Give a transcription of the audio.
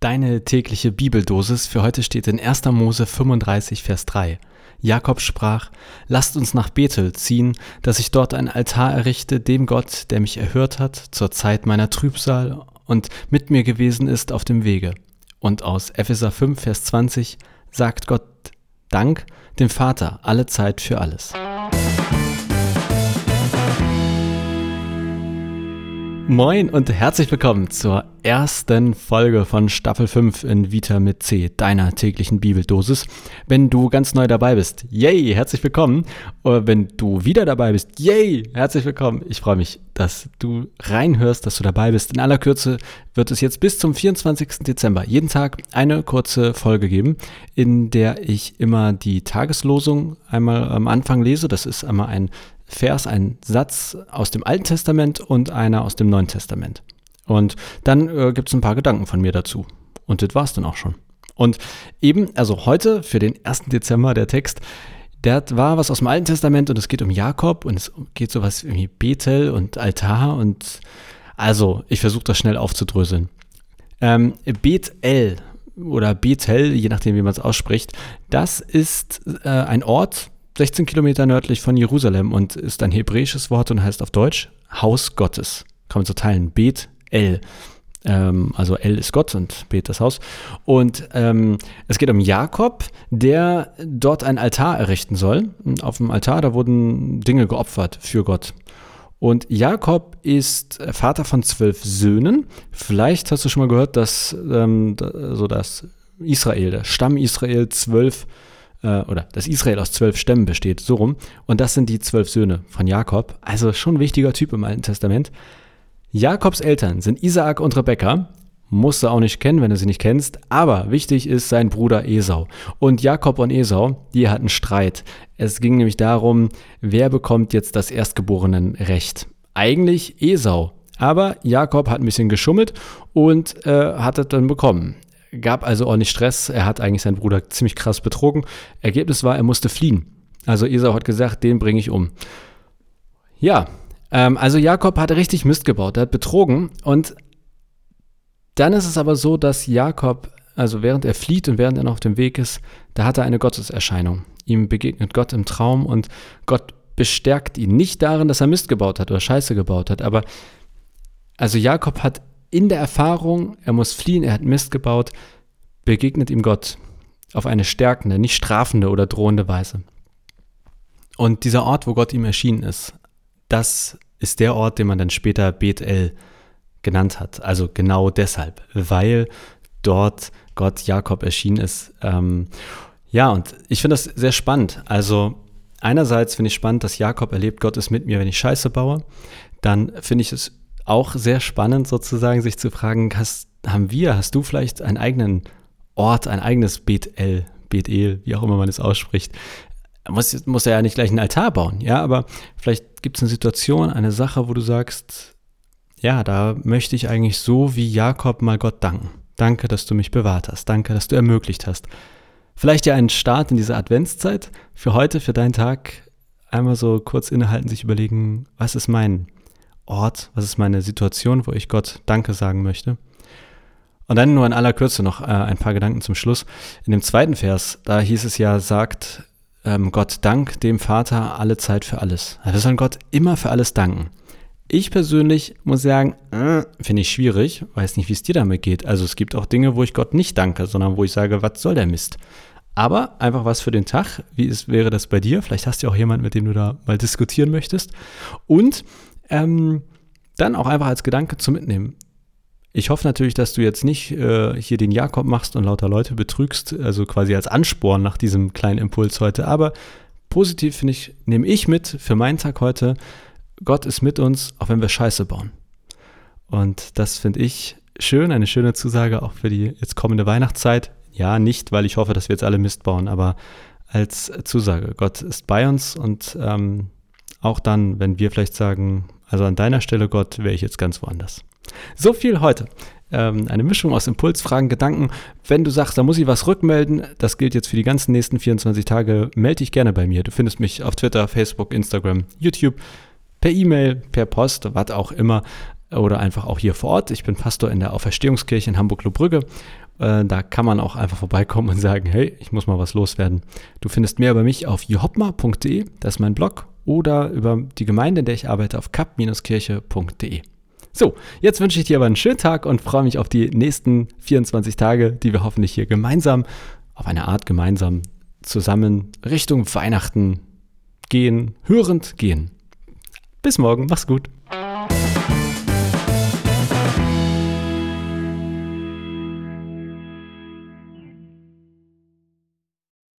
Deine tägliche Bibeldosis für heute steht in 1. Mose 35, Vers 3. Jakob sprach, Lasst uns nach Bethel ziehen, dass ich dort ein Altar errichte dem Gott, der mich erhört hat zur Zeit meiner Trübsal und mit mir gewesen ist auf dem Wege. Und aus Epheser 5, Vers 20 sagt Gott Dank dem Vater alle Zeit für alles. Moin und herzlich willkommen zur ersten Folge von Staffel 5 in Vita mit C, deiner täglichen Bibeldosis. Wenn du ganz neu dabei bist, yay, herzlich willkommen. Oder wenn du wieder dabei bist, yay, herzlich willkommen. Ich freue mich, dass du reinhörst, dass du dabei bist. In aller Kürze wird es jetzt bis zum 24. Dezember jeden Tag eine kurze Folge geben, in der ich immer die Tageslosung einmal am Anfang lese. Das ist einmal ein Vers, ein Satz aus dem Alten Testament und einer aus dem Neuen Testament. Und dann äh, gibt es ein paar Gedanken von mir dazu. Und das war es dann auch schon. Und eben, also heute für den 1. Dezember der Text, der war was aus dem Alten Testament und es geht um Jakob und es geht sowas wie Bethel und Altar und also, ich versuche das schnell aufzudröseln. Ähm, Bethel oder Bethel, je nachdem, wie man es ausspricht, das ist äh, ein Ort, 16 Kilometer nördlich von Jerusalem und ist ein hebräisches Wort und heißt auf Deutsch Haus Gottes. Kann man so teilen. Bet El. Ähm, also El ist Gott und Bet das Haus. Und ähm, es geht um Jakob, der dort ein Altar errichten soll. Und auf dem Altar, da wurden Dinge geopfert für Gott. Und Jakob ist Vater von zwölf Söhnen. Vielleicht hast du schon mal gehört, dass ähm, so das Israel, der Stamm Israel, zwölf äh, oder dass Israel aus zwölf Stämmen besteht, so rum. Und das sind die zwölf Söhne von Jakob. Also schon ein wichtiger Typ im Alten Testament. Jakobs Eltern sind Isaak und Rebekka. Musst du auch nicht kennen, wenn du sie nicht kennst. Aber wichtig ist sein Bruder Esau. Und Jakob und Esau, die hatten Streit. Es ging nämlich darum, wer bekommt jetzt das Erstgeborenenrecht. Eigentlich Esau. Aber Jakob hat ein bisschen geschummelt und äh, hat es dann bekommen gab also ordentlich Stress. Er hat eigentlich seinen Bruder ziemlich krass betrogen. Ergebnis war, er musste fliehen. Also Esau hat gesagt, den bringe ich um. Ja, ähm, also Jakob hat richtig Mist gebaut. Er hat betrogen. Und dann ist es aber so, dass Jakob, also während er flieht und während er noch auf dem Weg ist, da hat er eine Gotteserscheinung. Ihm begegnet Gott im Traum und Gott bestärkt ihn nicht darin, dass er Mist gebaut hat oder Scheiße gebaut hat. Aber also Jakob hat in der Erfahrung, er muss fliehen, er hat Mist gebaut, begegnet ihm Gott auf eine stärkende, nicht strafende oder drohende Weise. Und dieser Ort, wo Gott ihm erschienen ist, das ist der Ort, den man dann später Bethel genannt hat. Also genau deshalb, weil dort Gott Jakob erschienen ist. Ähm, ja, und ich finde das sehr spannend. Also einerseits finde ich spannend, dass Jakob erlebt, Gott ist mit mir, wenn ich Scheiße baue. Dann finde ich es auch sehr spannend sozusagen, sich zu fragen, hast, haben wir, hast du vielleicht einen eigenen Ort, ein eigenes Bethel, Bethel, wie auch immer man es ausspricht. Muss, muss er ja nicht gleich einen Altar bauen, ja, aber vielleicht gibt es eine Situation, eine Sache, wo du sagst, ja, da möchte ich eigentlich so wie Jakob mal Gott danken. Danke, dass du mich bewahrt hast. Danke, dass du ermöglicht hast. Vielleicht ja einen Start in diese Adventszeit für heute, für deinen Tag. Einmal so kurz innehalten, sich überlegen, was ist mein Ort, was ist meine Situation, wo ich Gott Danke sagen möchte. Und dann nur in aller Kürze noch äh, ein paar Gedanken zum Schluss. In dem zweiten Vers, da hieß es ja, sagt ähm, Gott Dank dem Vater alle Zeit für alles. Also wir sollen Gott immer für alles danken. Ich persönlich muss sagen, äh, finde ich schwierig, weiß nicht, wie es dir damit geht. Also es gibt auch Dinge, wo ich Gott nicht danke, sondern wo ich sage, was soll der Mist? Aber einfach was für den Tag. Wie ist, wäre das bei dir? Vielleicht hast du auch jemanden, mit dem du da mal diskutieren möchtest. Und ähm, dann auch einfach als Gedanke zu mitnehmen. Ich hoffe natürlich, dass du jetzt nicht äh, hier den Jakob machst und lauter Leute betrügst, also quasi als Ansporn nach diesem kleinen Impuls heute. Aber positiv finde ich, nehme ich mit für meinen Tag heute, Gott ist mit uns, auch wenn wir Scheiße bauen. Und das finde ich schön, eine schöne Zusage auch für die jetzt kommende Weihnachtszeit. Ja, nicht, weil ich hoffe, dass wir jetzt alle Mist bauen, aber als Zusage. Gott ist bei uns und ähm, auch dann, wenn wir vielleicht sagen, also an deiner Stelle, Gott, wäre ich jetzt ganz woanders. So viel heute. Ähm, eine Mischung aus Impulsfragen, Gedanken. Wenn du sagst, da muss ich was rückmelden, das gilt jetzt für die ganzen nächsten 24 Tage, melde dich gerne bei mir. Du findest mich auf Twitter, Facebook, Instagram, YouTube, per E-Mail, per Post, was auch immer. Oder einfach auch hier vor Ort. Ich bin Pastor in der Auferstehungskirche in Hamburg-Lobrügge. Äh, da kann man auch einfach vorbeikommen und sagen, hey, ich muss mal was loswerden. Du findest mehr über mich auf johopma.de, das ist mein Blog, oder über die Gemeinde, in der ich arbeite, auf kap-kirche.de. So, jetzt wünsche ich dir aber einen schönen Tag und freue mich auf die nächsten 24 Tage, die wir hoffentlich hier gemeinsam, auf eine Art gemeinsam zusammen Richtung Weihnachten gehen, hörend gehen. Bis morgen, mach's gut.